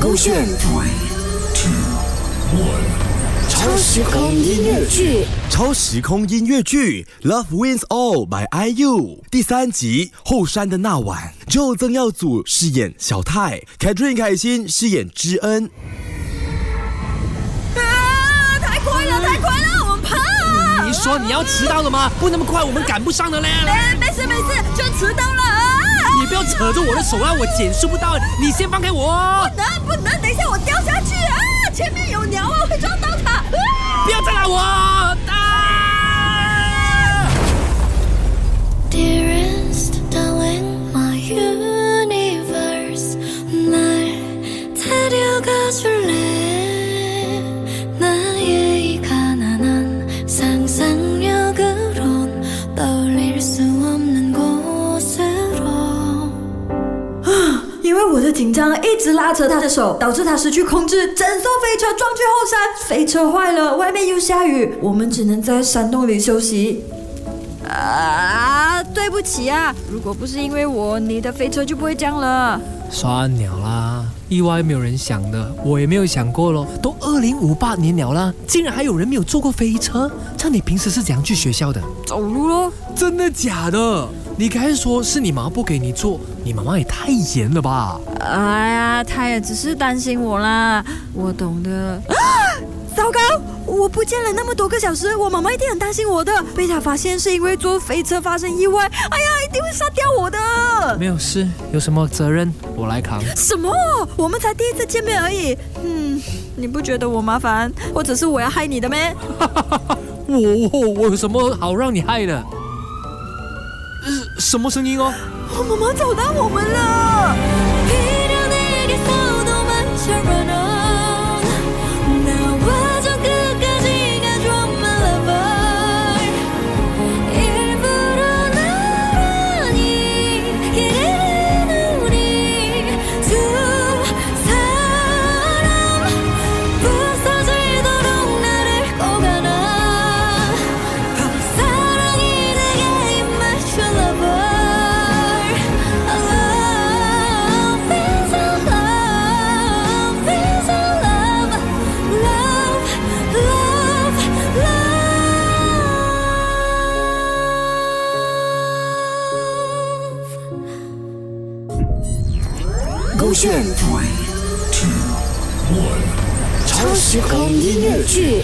勾选 Three, two, one. 超时空音乐剧。超时空音乐剧《Love Wins All》by IU 第三集后山的那晚，Joe 曾耀祖饰演小泰，Catherine 凯欣饰演知恩。啊！太快了，太快了，我们怕。你说你要迟到了吗？不那么快，我们赶不上的嘞。哎，没事没事，就迟到了扯着我的手啊，我减速不到，你先放开我。不能不能，等一下我掉因为我的紧张一直拉扯他的手，导致他失去控制，整艘飞车撞去后山。飞车坏了，外面又下雨，我们只能在山洞里休息。啊，对不起啊，如果不是因为我，你的飞车就不会这样了。算了啦，意外没有人想的，我也没有想过咯。都二零五八年了啦，竟然还有人没有坐过飞车。这样你平时是怎样去学校的？走路咯。真的假的？你刚才说是你妈不给你做，你妈妈也太严了吧？哎呀，她也只是担心我啦，我懂的。啊，糟糕，我不见了那么多个小时，我妈妈一定很担心我的。被她发现是因为坐飞车发生意外，哎呀，一定会杀掉我的。没有事，有什么责任我来扛。什么？我们才第一次见面而已。嗯，你不觉得我麻烦，或者是我要害你的咩？我我我有什么好让你害的？什么声音哦？我妈妈找到我们了。勾选 Three, two, one. 超时空音乐剧。